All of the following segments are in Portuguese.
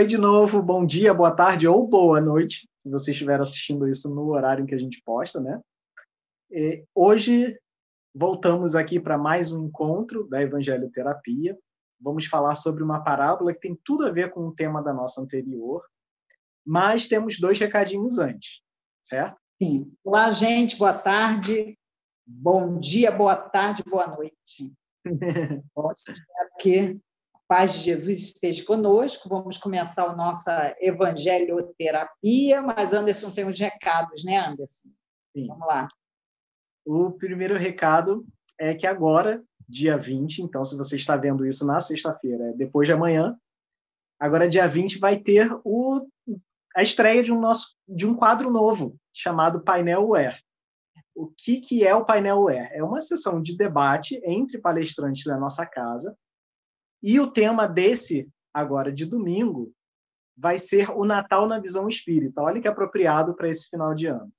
Oi de novo, bom dia, boa tarde ou boa noite, se você estiver assistindo isso no horário em que a gente posta, né? E hoje voltamos aqui para mais um encontro da Evangelho Terapia. Vamos falar sobre uma parábola que tem tudo a ver com o tema da nossa anterior, mas temos dois recadinhos antes, certo? Sim. Olá, gente, boa tarde, bom dia, boa tarde, boa noite. Bom, espero que paz de Jesus esteja conosco. Vamos começar a nossa evangelioterapia, mas Anderson tem uns recados, né, Anderson? Sim. Vamos lá. O primeiro recado é que agora, dia 20, então se você está vendo isso na sexta-feira, é depois de amanhã, agora dia 20 vai ter o, a estreia de um, nosso, de um quadro novo chamado Painel UER. O que, que é o Painel UER? É uma sessão de debate entre palestrantes da nossa casa e o tema desse, agora de domingo, vai ser o Natal na visão espírita. Olha que apropriado para esse final de ano.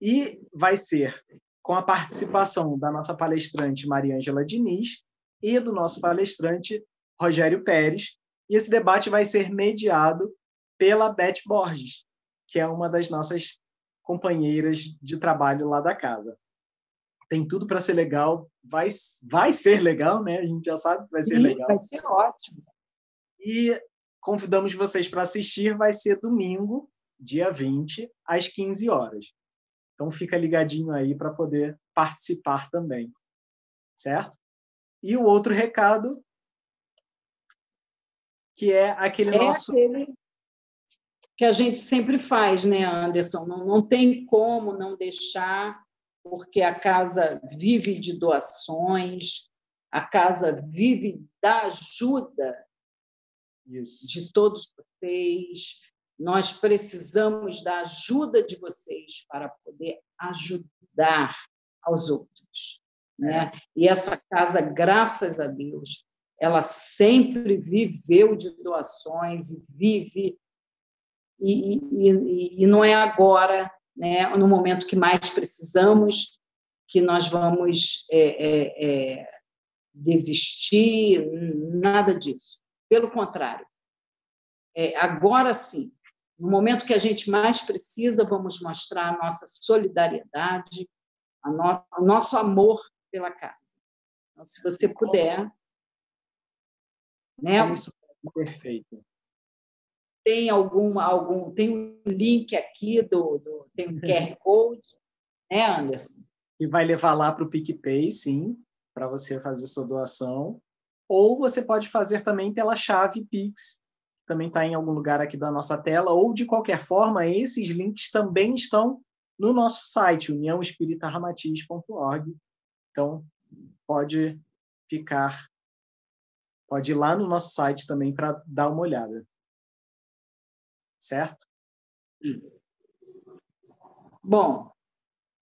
E vai ser com a participação da nossa palestrante Maria Ângela Diniz e do nosso palestrante Rogério Pérez. E esse debate vai ser mediado pela Beth Borges, que é uma das nossas companheiras de trabalho lá da casa tem tudo para ser legal, vai, vai ser legal, né? A gente já sabe que vai ser Sim, legal. Vai ser ótimo. E convidamos vocês para assistir, vai ser domingo, dia 20, às 15 horas. Então fica ligadinho aí para poder participar também. Certo? E o outro recado que é aquele é nosso aquele que a gente sempre faz, né, Anderson? Não, não tem como não deixar porque a casa vive de doações, a casa vive da ajuda Isso. de todos vocês. Nós precisamos da ajuda de vocês para poder ajudar aos outros. Né? E essa casa, graças a Deus, ela sempre viveu de doações e vive, e, e, e não é agora né, no momento que mais precisamos, que nós vamos é, é, é, desistir, nada disso. Pelo contrário, é, agora sim, no momento que a gente mais precisa, vamos mostrar a nossa solidariedade, a no, o nosso amor pela casa. Então, se você puder. Né? Isso, perfeito tem algum, algum tem um link aqui do, do tem um QR Code, né, Anderson? E vai levar lá para o PicPay, sim, para você fazer sua doação. Ou você pode fazer também pela chave Pix, que também está em algum lugar aqui da nossa tela, ou de qualquer forma, esses links também estão no nosso site, uniãoespiritaramatiz.org. Então, pode ficar, pode ir lá no nosso site também para dar uma olhada certo? Bom,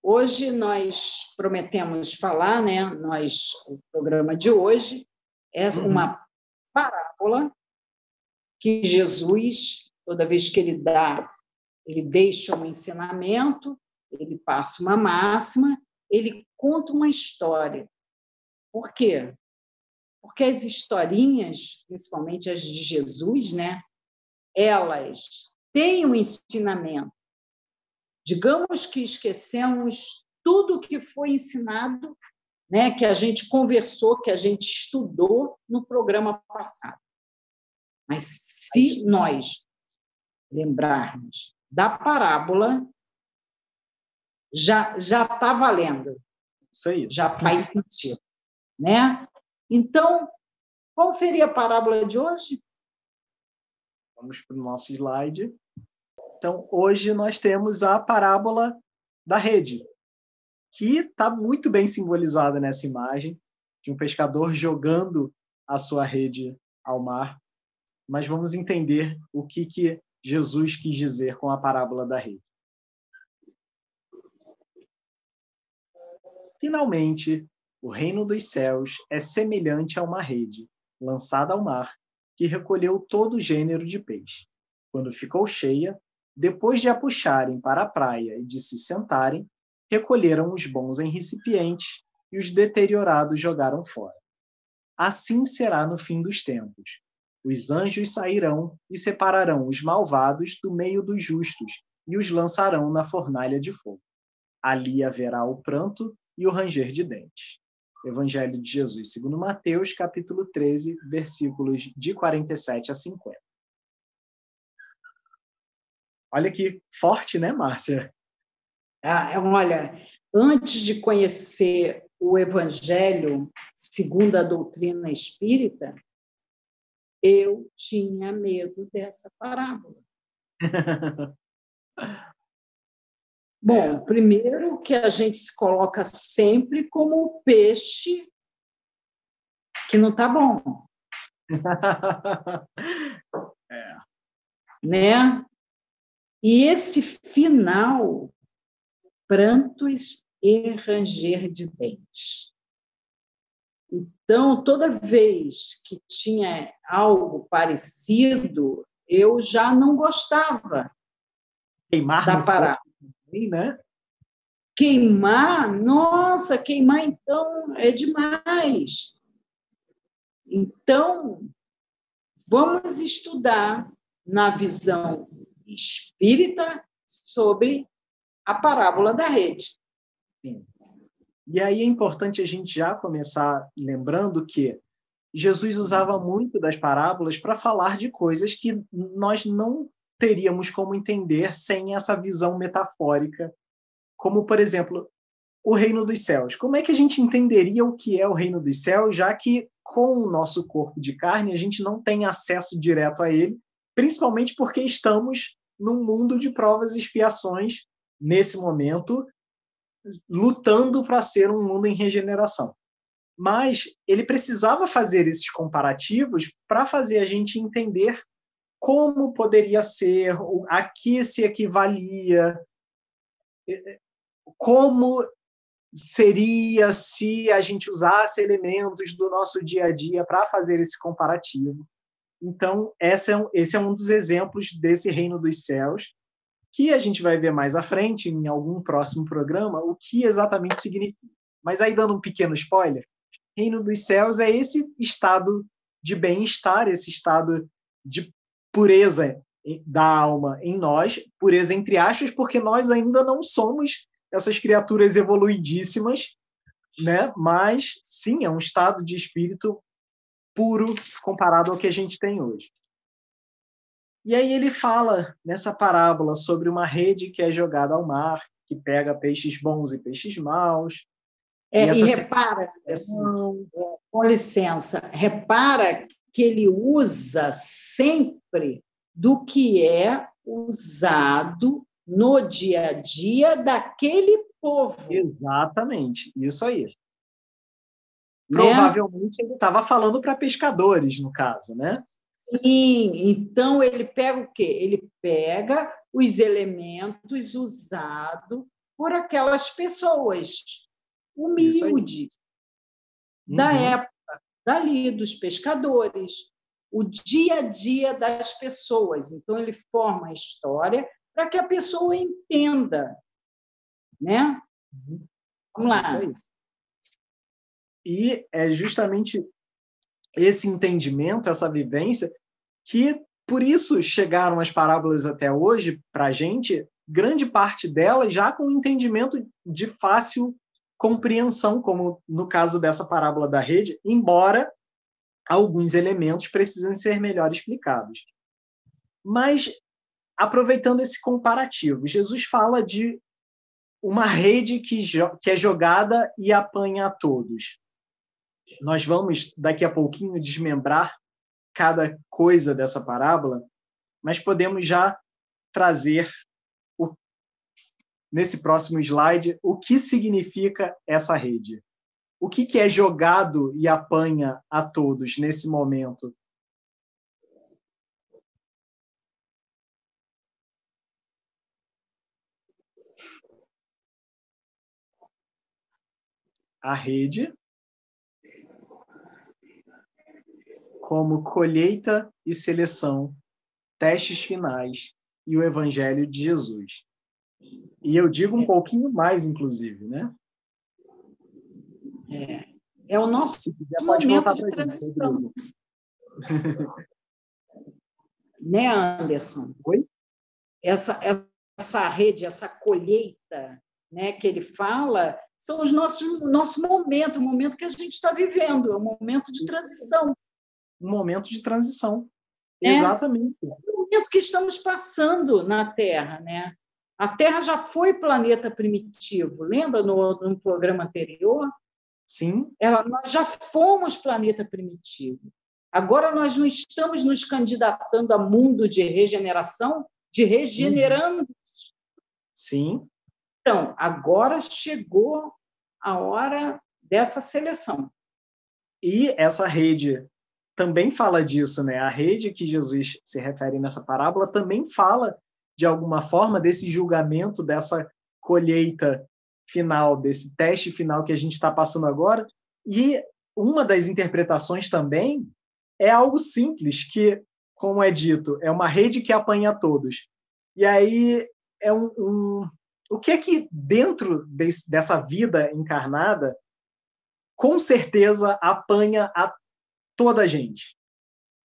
hoje nós prometemos falar, né? Nós, o programa de hoje é uhum. uma parábola que Jesus, toda vez que ele dá, ele deixa um ensinamento, ele passa uma máxima, ele conta uma história. Por quê? Porque as historinhas, principalmente as de Jesus, né? Elas tem um ensinamento. Digamos que esquecemos tudo que foi ensinado, né, que a gente conversou, que a gente estudou no programa passado. Mas se nós lembrarmos da parábola, já já está valendo. Isso aí. Já faz sentido, né? Então, qual seria a parábola de hoje? Vamos para o nosso slide. Então, hoje nós temos a parábola da rede, que está muito bem simbolizada nessa imagem, de um pescador jogando a sua rede ao mar. Mas vamos entender o que, que Jesus quis dizer com a parábola da rede. Finalmente, o reino dos céus é semelhante a uma rede lançada ao mar que recolheu todo gênero de peixe. Quando ficou cheia, depois de a puxarem para a praia e de se sentarem, recolheram os bons em recipientes e os deteriorados jogaram fora. Assim será no fim dos tempos. Os anjos sairão e separarão os malvados do meio dos justos e os lançarão na fornalha de fogo. Ali haverá o pranto e o ranger de dentes. Evangelho de Jesus, segundo Mateus, capítulo 13, versículos de 47 a 50. Olha que forte, né, Márcia? Ah, olha, antes de conhecer o Evangelho segundo a doutrina espírita, eu tinha medo dessa parábola. Bom, primeiro que a gente se coloca sempre como o peixe que não está bom. é. Né? E esse final, prantos e ranger de dentes. Então, toda vez que tinha algo parecido, eu já não gostava Queimar da parada. né? Queimar, nossa, queimar então é demais. Então, vamos estudar na visão espírita sobre a parábola da rede. Sim. E aí é importante a gente já começar lembrando que Jesus usava muito das parábolas para falar de coisas que nós não teríamos como entender sem essa visão metafórica, como, por exemplo, o reino dos céus. Como é que a gente entenderia o que é o reino dos céus, já que com o nosso corpo de carne a gente não tem acesso direto a ele, principalmente porque estamos num mundo de provas e expiações nesse momento, lutando para ser um mundo em regeneração. Mas ele precisava fazer esses comparativos para fazer a gente entender como poderia ser, a que se equivalia, como seria se a gente usasse elementos do nosso dia a dia para fazer esse comparativo. Então, esse é, um, esse é um dos exemplos desse reino dos céus, que a gente vai ver mais à frente, em algum próximo programa, o que exatamente significa. Mas aí, dando um pequeno spoiler, reino dos céus é esse estado de bem-estar, esse estado de pureza da alma em nós, pureza entre aspas, porque nós ainda não somos essas criaturas evoluidíssimas, né? Mas sim, é um estado de espírito puro comparado ao que a gente tem hoje. E aí ele fala nessa parábola sobre uma rede que é jogada ao mar, que pega peixes bons e peixes maus. É, e, e repara, assim, com licença, repara que ele usa sempre do que é usado no dia a dia daquele povo. Exatamente, isso aí. Né? Provavelmente ele estava falando para pescadores, no caso, né? Sim, então ele pega o quê? Ele pega os elementos usados por aquelas pessoas humildes uhum. da época, dali, dos pescadores, o dia a dia das pessoas. Então, ele forma a história para que a pessoa entenda. Né? Uhum. Vamos lá. E é justamente esse entendimento, essa vivência, que por isso chegaram as parábolas até hoje para a gente, grande parte delas já com entendimento de fácil compreensão, como no caso dessa parábola da rede, embora alguns elementos precisem ser melhor explicados. Mas, aproveitando esse comparativo, Jesus fala de uma rede que, que é jogada e apanha a todos. Nós vamos, daqui a pouquinho, desmembrar cada coisa dessa parábola, mas podemos já trazer o, nesse próximo slide o que significa essa rede. O que, que é jogado e apanha a todos nesse momento? A rede como colheita e seleção, testes finais e o Evangelho de Jesus. E eu digo um pouquinho mais, inclusive, né? É, é o nosso Se quiser, pode momento de transição. né, Anderson? Oi? Essa, essa rede, essa colheita né, que ele fala, são os nossos nosso momento, o momento que a gente está vivendo, é um momento de transição. Um momento de transição. É. Exatamente. É o momento que estamos passando na Terra, né? A Terra já foi planeta primitivo, lembra no, no programa anterior? Sim. Ela, nós já fomos planeta primitivo. Agora nós não estamos nos candidatando a mundo de regeneração, de regenerando. Sim. Então, agora chegou a hora dessa seleção. E essa rede também fala disso, né? A rede que Jesus se refere nessa parábola também fala de alguma forma desse julgamento, dessa colheita final, desse teste final que a gente está passando agora. E uma das interpretações também é algo simples, que, como é dito, é uma rede que apanha todos. E aí é um, um o que é que dentro desse, dessa vida encarnada, com certeza apanha a toda a gente.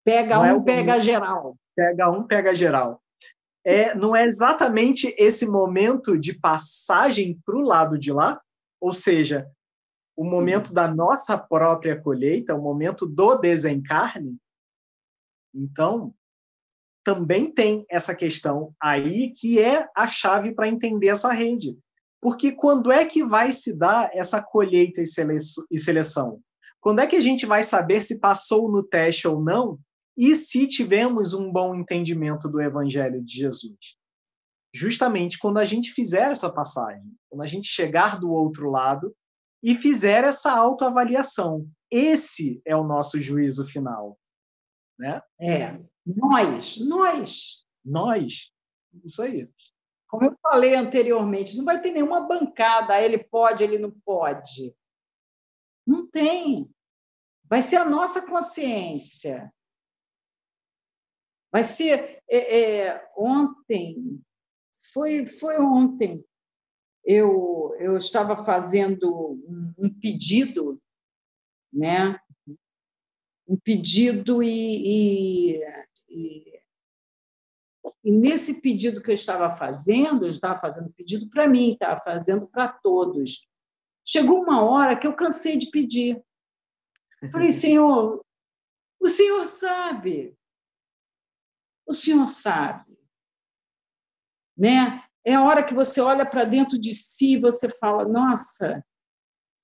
Pega não um, é pega geral. Pega um, pega geral é, não é exatamente esse momento de passagem para o lado de lá, ou seja, o momento da nossa própria colheita, o momento do desencarne. Então, também tem essa questão aí que é a chave para entender essa rede. Porque quando é que vai se dar essa colheita e seleção? Quando é que a gente vai saber se passou no teste ou não e se tivermos um bom entendimento do Evangelho de Jesus? Justamente quando a gente fizer essa passagem, quando a gente chegar do outro lado e fizer essa autoavaliação. Esse é o nosso juízo final. Né? É, nós, nós. Nós, isso aí. Como eu falei anteriormente, não vai ter nenhuma bancada, ele pode, ele não pode. Tem. Vai ser a nossa consciência. Vai ser é, é, ontem, foi, foi ontem, eu, eu estava fazendo um, um pedido, né? Um pedido e, e, e, e, nesse pedido que eu estava fazendo, eu estava fazendo pedido para mim, estava fazendo para todos. Chegou uma hora que eu cansei de pedir. Falei, Senhor, o Senhor sabe, o senhor sabe. Né? É a hora que você olha para dentro de si e você fala: nossa,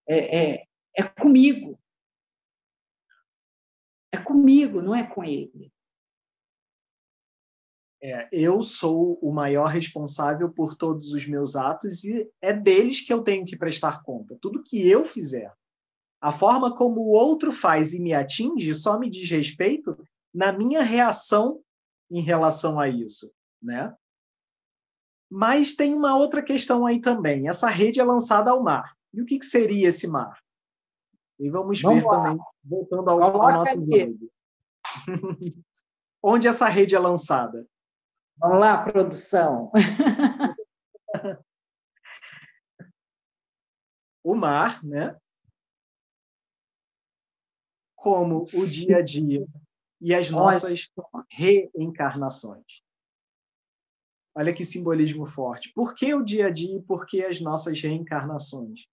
é, é, é comigo. É comigo, não é com ele. É, eu sou o maior responsável por todos os meus atos e é deles que eu tenho que prestar conta. Tudo que eu fizer, a forma como o outro faz e me atinge só me diz respeito na minha reação em relação a isso, né? Mas tem uma outra questão aí também. Essa rede é lançada ao mar. E o que, que seria esse mar? E vamos, vamos ver lá. também, voltando ao, ao nosso jogo. Onde essa rede é lançada? Vamos lá, produção. o mar, né? Como o dia a dia e as nossas reencarnações. Olha que simbolismo forte. Por que o dia a dia e por que as nossas reencarnações?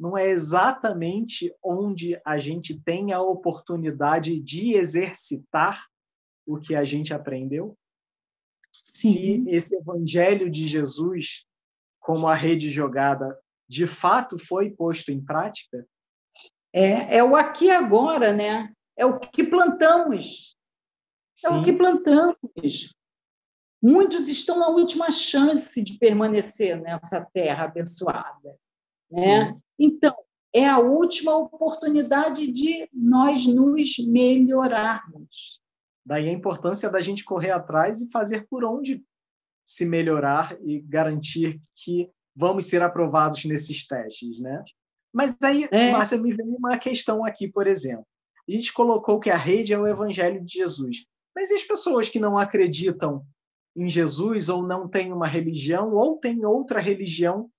Não é exatamente onde a gente tem a oportunidade de exercitar o que a gente aprendeu? Sim. Se esse evangelho de Jesus, como a rede jogada, de fato foi posto em prática? É, é o aqui e agora, né? é o que plantamos. É o que plantamos. Muitos estão na última chance de permanecer nessa terra abençoada. Né? Então, é a última oportunidade de nós nos melhorarmos. Daí a importância da gente correr atrás e fazer por onde se melhorar e garantir que vamos ser aprovados nesses testes, né? Mas aí, é. Márcia, me vem uma questão aqui, por exemplo a gente colocou que a rede é o evangelho de Jesus. Mas e as pessoas que não acreditam em Jesus ou não têm uma religião ou têm outra religião,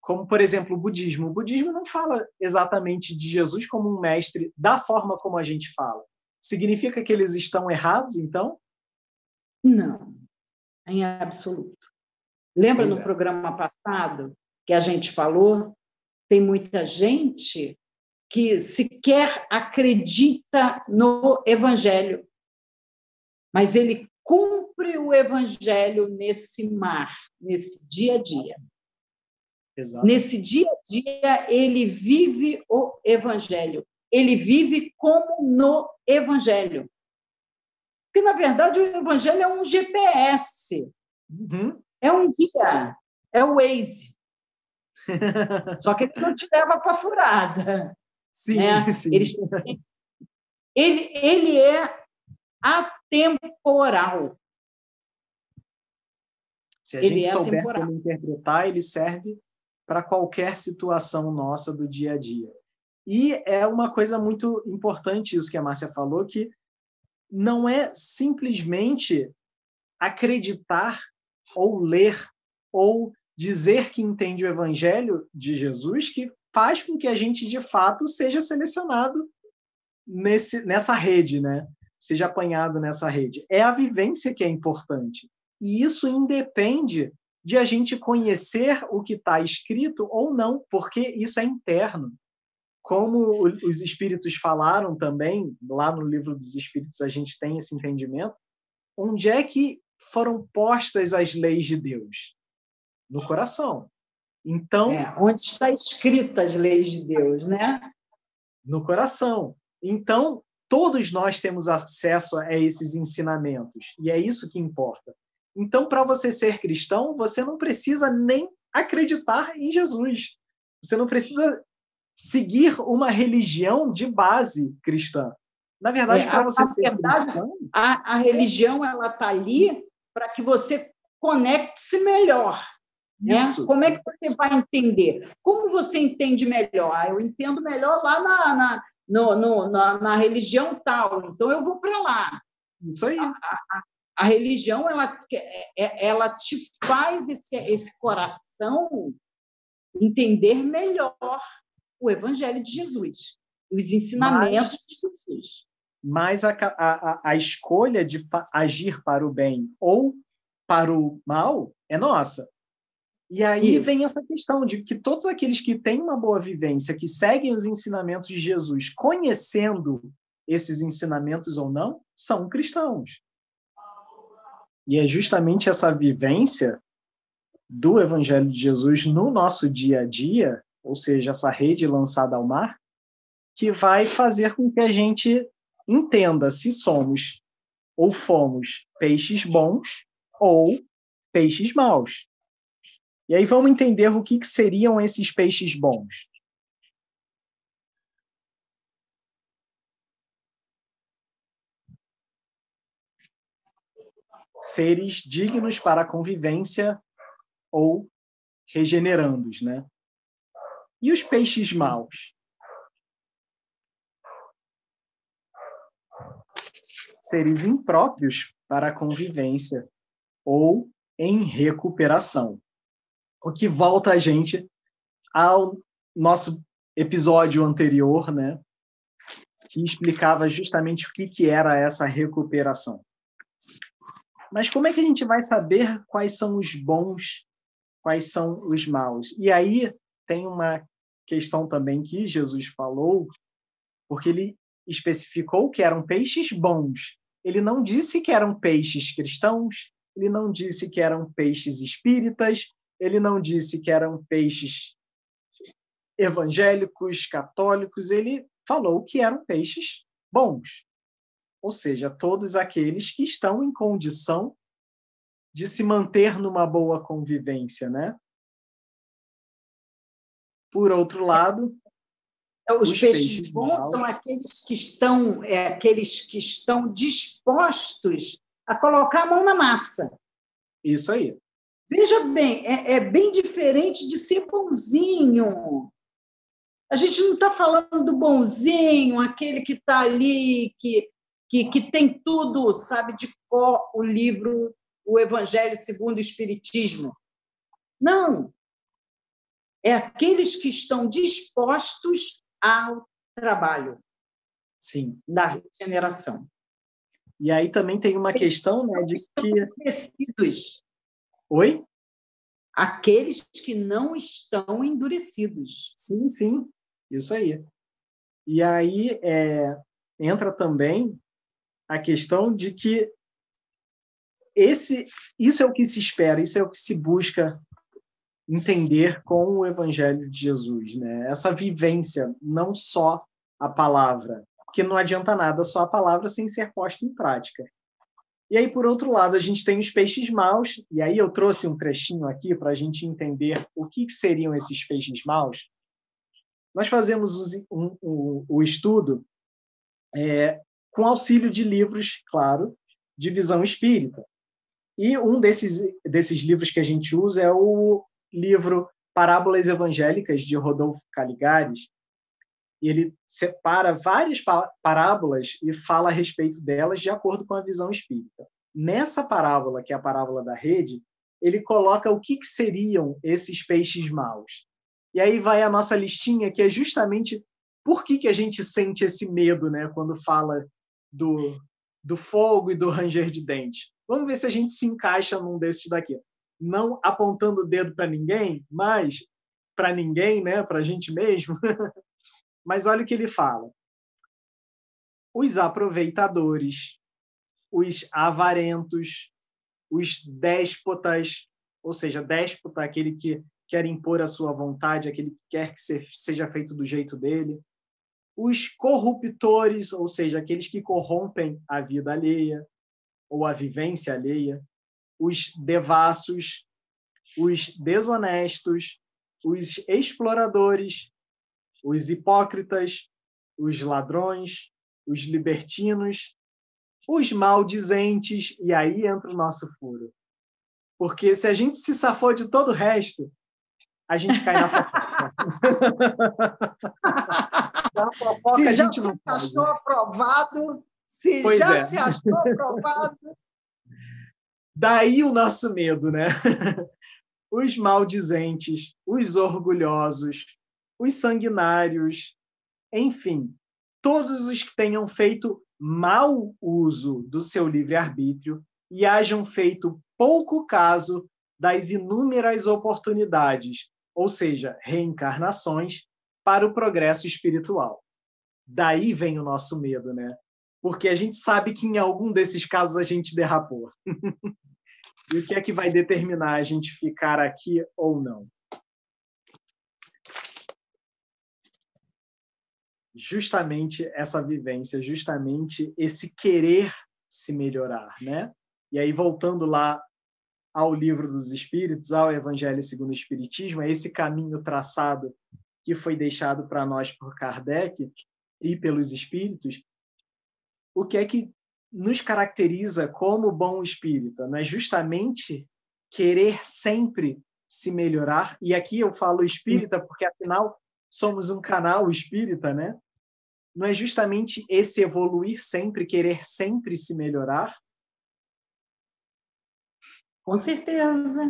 como por exemplo o budismo? O budismo não fala exatamente de Jesus como um mestre da forma como a gente fala. Significa que eles estão errados, então? Não, em absoluto. Lembra pois no é. programa passado que a gente falou? Tem muita gente que sequer acredita no Evangelho, mas ele cumpre o Evangelho nesse mar, nesse dia a dia. Exato. Nesse dia a dia, ele vive o Evangelho. Ele vive como no Evangelho. Porque, na verdade, o Evangelho é um GPS. Uhum. É um guia. É o Waze. Só que ele não te leva para furada. Sim, né? sim. Ele, ele, ele é atemporal. Se a ele gente é souber atemporal. como interpretar, ele serve para qualquer situação nossa do dia a dia. E é uma coisa muito importante isso que a Márcia falou, que não é simplesmente acreditar ou ler ou dizer que entende o evangelho de Jesus que faz com que a gente de fato seja selecionado nesse, nessa rede, né? Seja apanhado nessa rede. É a vivência que é importante. E isso independe de a gente conhecer o que está escrito ou não, porque isso é interno. Como os espíritos falaram também, lá no livro dos espíritos a gente tem esse entendimento, onde é que foram postas as leis de Deus? No coração. Então, é, onde está escrita as leis de Deus, né? No coração. Então, todos nós temos acesso a esses ensinamentos, e é isso que importa. Então, para você ser cristão, você não precisa nem acreditar em Jesus. Você não precisa seguir uma religião de base cristã. Na verdade, é, para você na ser verdade, cristão, a, a religião ela está ali para que você conecte-se melhor. Né? Como é que você vai entender? Como você entende melhor? Ah, eu entendo melhor lá na, na, no, no, na, na religião tal, então eu vou para lá. Isso aí. A, a, a religião ela, é, é, ela te faz esse, esse coração entender melhor o Evangelho de Jesus, os ensinamentos mas, de Jesus. Mas a, a, a escolha de agir para o bem ou para o mal é nossa. E aí Isso. vem essa questão de que todos aqueles que têm uma boa vivência, que seguem os ensinamentos de Jesus, conhecendo esses ensinamentos ou não, são cristãos. E é justamente essa vivência do Evangelho de Jesus no nosso dia a dia, ou seja, essa rede lançada ao mar, que vai fazer com que a gente entenda se somos ou fomos peixes bons ou peixes maus. E aí vamos entender o que, que seriam esses peixes bons. seres dignos para a convivência ou regenerandos, né? E os peixes maus? Seres impróprios para a convivência ou em recuperação. O que volta a gente ao nosso episódio anterior, né? Que explicava justamente o que, que era essa recuperação. Mas como é que a gente vai saber quais são os bons, quais são os maus? E aí tem uma questão também que Jesus falou, porque ele especificou que eram peixes bons. Ele não disse que eram peixes cristãos, ele não disse que eram peixes espíritas, ele não disse que eram peixes evangélicos, católicos, ele falou que eram peixes bons ou seja, todos aqueles que estão em condição de se manter numa boa convivência, né? Por outro lado, é, os, os peixes, peixes bons são aqueles que estão é, aqueles que estão dispostos a colocar a mão na massa. Isso aí. Veja bem, é, é bem diferente de ser bonzinho. A gente não está falando do bonzinho, aquele que está ali, que que, que tem tudo, sabe, de cor o livro O Evangelho segundo o Espiritismo. Não. É aqueles que estão dispostos ao trabalho Sim. da regeneração. E aí também tem uma Eles questão né, de que. Endurecidos. Oi? Aqueles que não estão endurecidos. Sim, sim, isso aí. E aí é, entra também a questão de que esse, isso é o que se espera, isso é o que se busca entender com o Evangelho de Jesus, né? Essa vivência, não só a palavra, porque não adianta nada só a palavra sem ser posta em prática. E aí, por outro lado, a gente tem os peixes maus, e aí eu trouxe um trechinho aqui para a gente entender o que, que, seriam esses peixes maus. Nós fazemos um, um, o estudo é, com auxílio de livros, claro, de visão espírita. E um desses, desses livros que a gente usa é o livro Parábolas Evangélicas, de Rodolfo Caligares. Ele separa várias parábolas e fala a respeito delas de acordo com a visão espírita. Nessa parábola, que é a parábola da rede, ele coloca o que, que seriam esses peixes maus. E aí vai a nossa listinha, que é justamente por que, que a gente sente esse medo né, quando fala do, do fogo e do ranger de dente. Vamos ver se a gente se encaixa num desses daqui não apontando o dedo para ninguém, mas para ninguém, né, para a gente mesmo. mas olha o que ele fala: os aproveitadores, os avarentos, os déspotas, ou seja, déspota, aquele que quer impor a sua vontade, aquele que quer que seja feito do jeito dele, os corruptores, ou seja, aqueles que corrompem a vida alheia ou a vivência alheia, os devassos, os desonestos, os exploradores, os hipócritas, os ladrões, os libertinos, os maldizentes, e aí entra o nosso furo. Porque se a gente se safou de todo o resto, a gente cai na fofoca. na fofoca se a gente já se achou aprovado, se pois já é. se achou aprovado, Daí o nosso medo, né? os maldizentes, os orgulhosos, os sanguinários, enfim, todos os que tenham feito mau uso do seu livre-arbítrio e hajam feito pouco caso das inúmeras oportunidades, ou seja, reencarnações, para o progresso espiritual. Daí vem o nosso medo, né? Porque a gente sabe que em algum desses casos a gente derrapou. E o que é que vai determinar a gente ficar aqui ou não? Justamente essa vivência, justamente esse querer se melhorar, né? E aí voltando lá ao livro dos Espíritos, ao Evangelho segundo o Espiritismo, é esse caminho traçado que foi deixado para nós por Kardec e pelos Espíritos. O que é que nos caracteriza como bom espírita, não é justamente querer sempre se melhorar. E aqui eu falo espírita porque afinal somos um canal espírita, né? Não é justamente esse evoluir sempre, querer sempre se melhorar? Com certeza,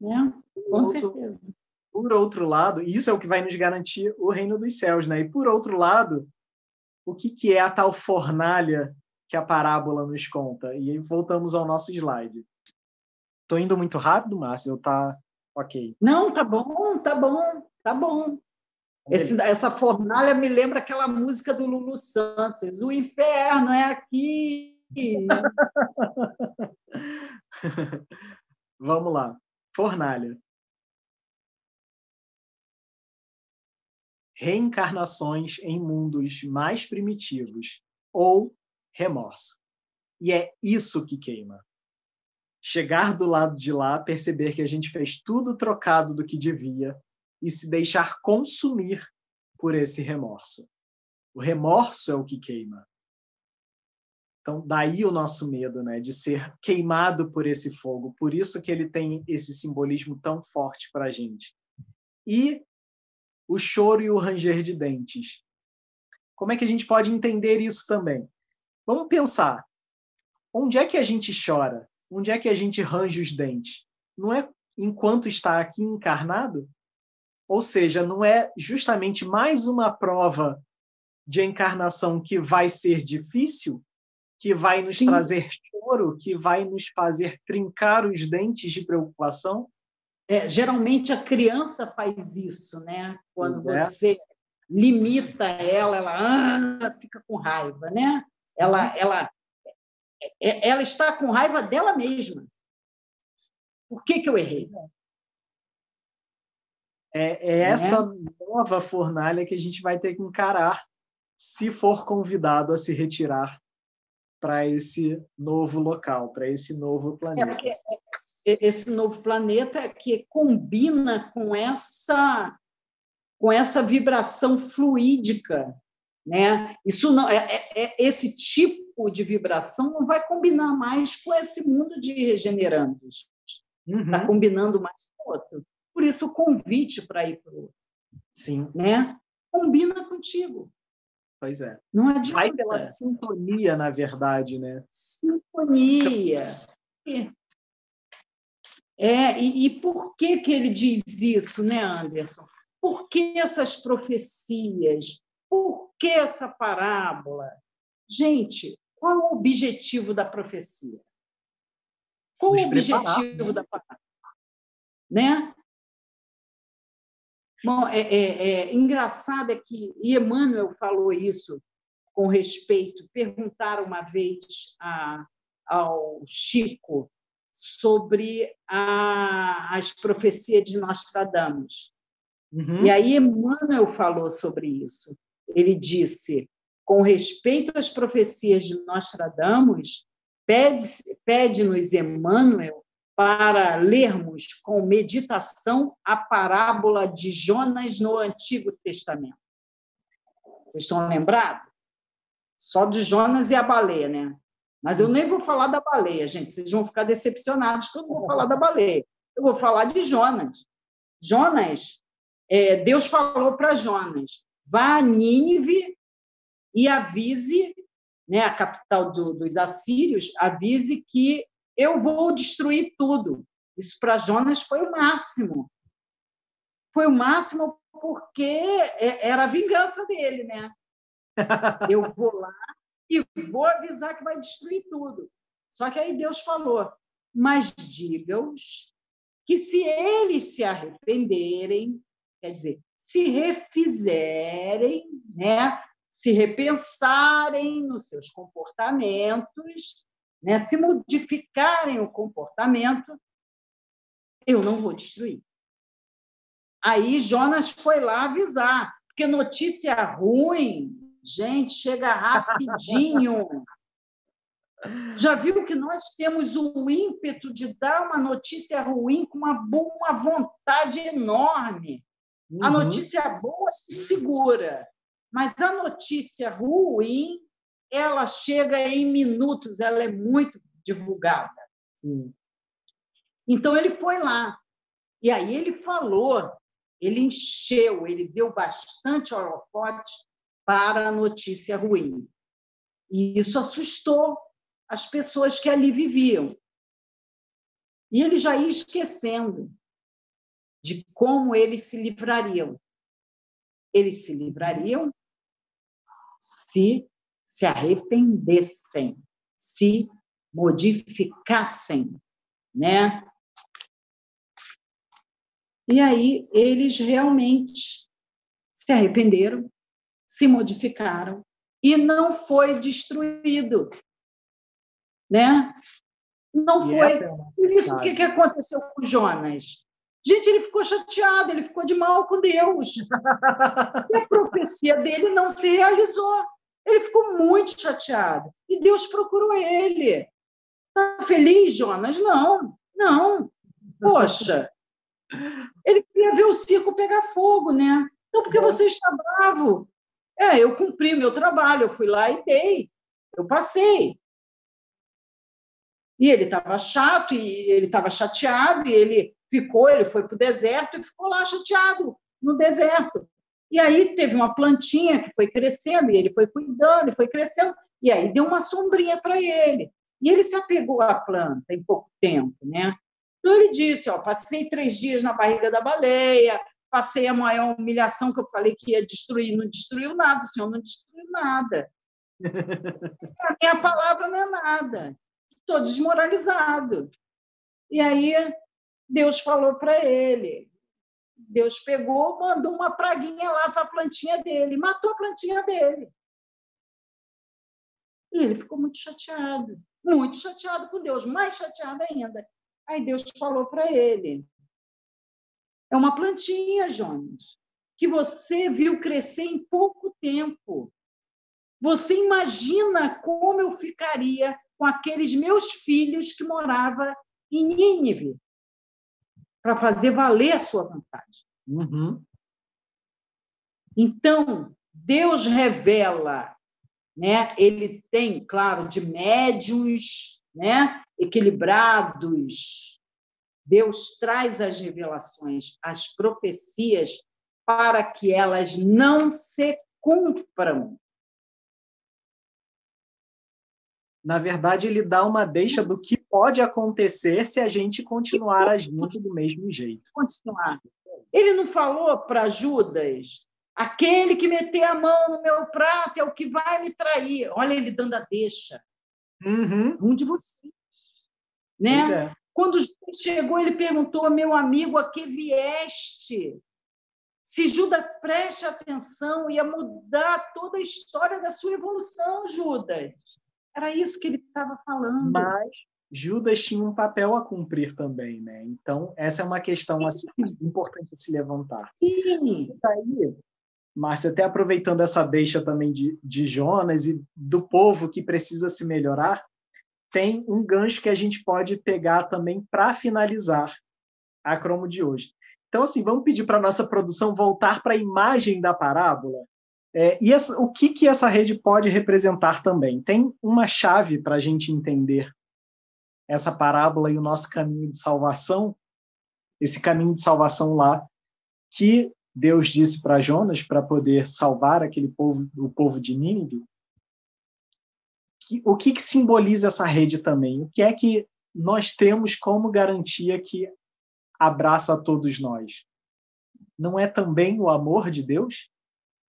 né? Com outro, certeza. Por outro lado, isso é o que vai nos garantir o reino dos céus, né? E por outro lado, o que, que é a tal fornalha que a parábola nos conta. E voltamos ao nosso slide. Estou indo muito rápido, Márcio? Tá ok? Não, tá bom, tá bom, tá bom. Esse, essa fornalha me lembra aquela música do Lulu Santos. O inferno é aqui. Vamos lá. Fornalha. Reencarnações em mundos mais primitivos ou remorso. E é isso que queima. Chegar do lado de lá, perceber que a gente fez tudo trocado do que devia e se deixar consumir por esse remorso. O remorso é o que queima. Então, daí o nosso medo, né, de ser queimado por esse fogo. Por isso que ele tem esse simbolismo tão forte para a gente. E o choro e o ranger de dentes. Como é que a gente pode entender isso também? Vamos pensar. Onde é que a gente chora? Onde é que a gente range os dentes? Não é enquanto está aqui encarnado? Ou seja, não é justamente mais uma prova de encarnação que vai ser difícil, que vai nos Sim. trazer choro, que vai nos fazer trincar os dentes de preocupação? É, geralmente a criança faz isso, né? Quando é. você é. limita ela, ela ah, fica com raiva, né? Ela, ela, é, ela está com raiva dela mesma. Por que, que eu errei? É, é essa né? nova fornalha que a gente vai ter que encarar se for convidado a se retirar para esse novo local, para esse novo planeta. É, é, esse novo planeta que combina com essa com essa vibração fluídica, né? Isso não é, é, é esse tipo de vibração não vai combinar mais com esse mundo de regenerandos. Está uhum. combinando mais com o outro. Por isso, o convite para ir para o outro. Sim. Né? Combina contigo. Pois é. Não adianta. Vai pela sintonia, na verdade, né? Sintonia. É, e, e por que, que ele diz isso, né, Anderson? Por que essas profecias? Por que essa parábola? Gente, qual é o objetivo da profecia? Qual o objetivo da parábola? Né? Bom, é, é, é, engraçado é que Emmanuel falou isso com respeito. Perguntaram uma vez a, ao Chico sobre a, as profecias de Nostradamus. Uhum. E aí Emmanuel falou sobre isso. Ele disse, com respeito às profecias de Nostradamus, pede-nos pede Emmanuel para lermos com meditação a parábola de Jonas no Antigo Testamento. Vocês estão lembrados? Só de Jonas e a baleia, né? Mas eu nem vou falar da baleia, gente. Vocês vão ficar decepcionados que eu não vou falar da baleia. Eu vou falar de Jonas. Jonas, é, Deus falou para Jonas: vá a Nínive e avise, né, a capital do, dos assírios, avise que eu vou destruir tudo. Isso para Jonas foi o máximo. Foi o máximo porque é, era a vingança dele, né? Eu vou lá e vou avisar que vai destruir tudo. Só que aí Deus falou: mas diga-os que se eles se arrependerem, quer dizer, se refizerem, né? se repensarem nos seus comportamentos, né? se modificarem o comportamento, eu não vou destruir. Aí Jonas foi lá avisar, porque notícia ruim, gente, chega rapidinho. Já viu que nós temos o ímpeto de dar uma notícia ruim com uma boa vontade enorme. Uhum. A notícia boa se segura, mas a notícia ruim ela chega em minutos, ela é muito divulgada. Então ele foi lá e aí ele falou, ele encheu, ele deu bastante holofote para a notícia ruim. E isso assustou as pessoas que ali viviam. E ele já ia esquecendo de como eles se livrariam. Eles se livrariam se se arrependessem, se modificassem, né? E aí eles realmente se arrependeram, se modificaram e não foi destruído, né? Não e foi. É o que, que aconteceu com Jonas? Gente, ele ficou chateado, ele ficou de mal com Deus. e a profecia dele não se realizou. Ele ficou muito chateado. E Deus procurou ele. Está feliz, Jonas? Não, não. Poxa, ele queria ver o circo pegar fogo, né? Então, por que você está bravo? É, eu cumpri meu trabalho, eu fui lá e dei. Eu passei. E ele estava chato, e ele estava chateado, e ele ficou, ele foi para o deserto e ficou lá chateado no deserto. E aí teve uma plantinha que foi crescendo, e ele foi cuidando, e foi crescendo, e aí deu uma sombrinha para ele. E ele se apegou à planta em pouco tempo, né? Então ele disse, ó, passei três dias na barriga da baleia, passei a maior humilhação que eu falei que ia destruir, não destruiu nada, o senhor não destruiu nada, a minha palavra não é nada. Estou desmoralizado. E aí Deus falou para ele. Deus pegou, mandou uma praguinha lá para a plantinha dele, matou a plantinha dele. E ele ficou muito chateado, muito chateado com Deus, mais chateado ainda. Aí Deus falou para ele: é uma plantinha, Jonas, que você viu crescer em pouco tempo. Você imagina como eu ficaria com aqueles meus filhos que moravam em Nínive para fazer valer a sua vontade. Uhum. Então, Deus revela, né? Ele tem, claro, de médiums, né? Equilibrados. Deus traz as revelações, as profecias, para que elas não se cumpram. Na verdade, ele dá uma deixa do que pode acontecer se a gente continuar agindo do mesmo jeito. Continuar. Ele não falou para Judas, aquele que meter a mão no meu prato é o que vai me trair. Olha ele dando a deixa. Uhum. Um de vocês. Né? É. Quando chegou, ele perguntou, meu amigo, a que vieste? Se Judas preste atenção, ia mudar toda a história da sua evolução, Judas. Era isso que ele estava falando. Mas Judas tinha um papel a cumprir também, né? Então, essa é uma questão assim, importante a se levantar. Sim. E aí, Márcia, até aproveitando essa deixa também de, de Jonas e do povo que precisa se melhorar, tem um gancho que a gente pode pegar também para finalizar a cromo de hoje. Então, assim, vamos pedir para a nossa produção voltar para a imagem da parábola é, e essa, o que, que essa rede pode representar também? Tem uma chave para a gente entender essa parábola e o nosso caminho de salvação, esse caminho de salvação lá que Deus disse para Jonas para poder salvar aquele povo, o povo de Nínive. Que, o que, que simboliza essa rede também? O que é que nós temos como garantia que abraça a todos nós? Não é também o amor de Deus?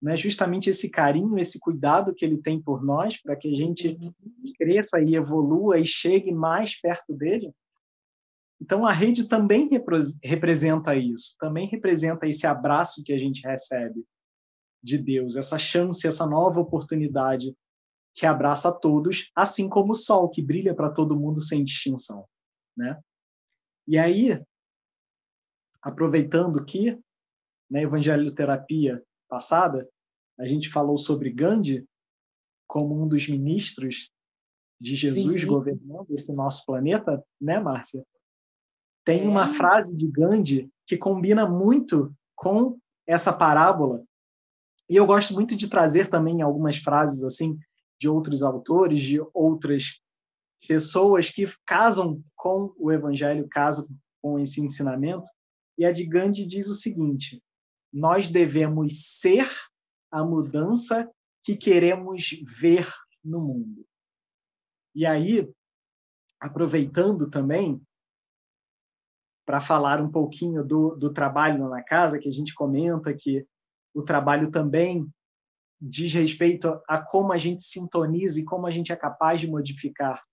né, justamente esse carinho, esse cuidado que ele tem por nós, para que a gente cresça e evolua e chegue mais perto dele. Então, a rede também representa isso, também representa esse abraço que a gente recebe de Deus, essa chance, essa nova oportunidade que abraça a todos, assim como o sol que brilha para todo mundo sem distinção, né? E aí, aproveitando que na né, evangelioterapia passada a gente falou sobre Gandhi como um dos ministros de Jesus Sim. governando esse nosso planeta, né, Márcia? Tem é. uma frase de Gandhi que combina muito com essa parábola. E eu gosto muito de trazer também algumas frases assim de outros autores, de outras pessoas que casam com o evangelho, casam com esse ensinamento. E a de Gandhi diz o seguinte: nós devemos ser a mudança que queremos ver no mundo. E aí, aproveitando também para falar um pouquinho do, do trabalho na casa, que a gente comenta que o trabalho também diz respeito a como a gente sintoniza e como a gente é capaz de modificar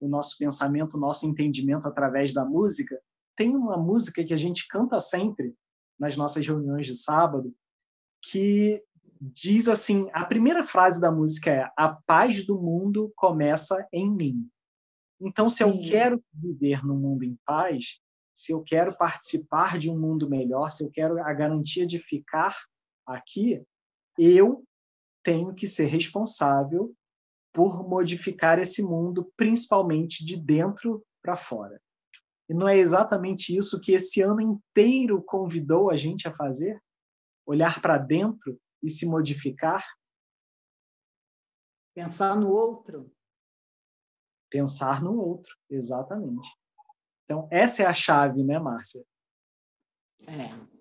o nosso pensamento, o nosso entendimento através da música. Tem uma música que a gente canta sempre nas nossas reuniões de sábado, que diz assim: a primeira frase da música é: A paz do mundo começa em mim. Então, se Sim. eu quero viver num mundo em paz, se eu quero participar de um mundo melhor, se eu quero a garantia de ficar aqui, eu tenho que ser responsável por modificar esse mundo, principalmente de dentro para fora. E não é exatamente isso que esse ano inteiro convidou a gente a fazer? Olhar para dentro e se modificar? Pensar no outro. Pensar no outro, exatamente. Então, essa é a chave, né, Márcia? É.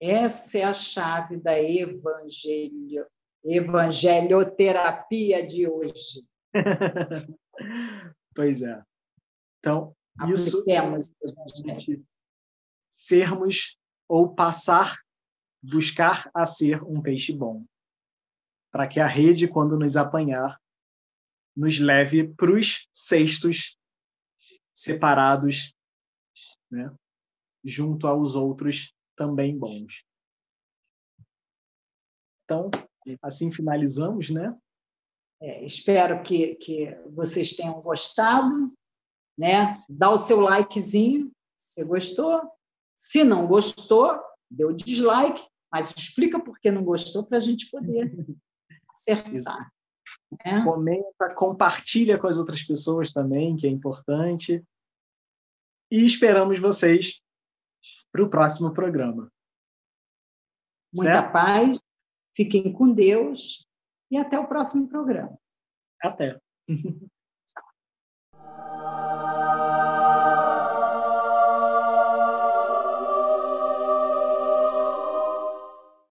Essa é a chave da evangelho, evangelioterapia de hoje. pois é. Então, isso sermos ou passar buscar a ser um peixe bom, para que a rede, quando nos apanhar, nos leve para os cestos separados, né? junto aos outros também bons. Então, assim finalizamos, né? É, espero que, que vocês tenham gostado, né? Dá o seu likezinho, se gostou. Se não gostou, dê o dislike, mas explica por que não gostou para a gente poder acertar. Né? Comenta, compartilha com as outras pessoas também, que é importante. E esperamos vocês para o próximo programa. Muita certo? paz, fiquem com Deus e até o próximo programa. Até.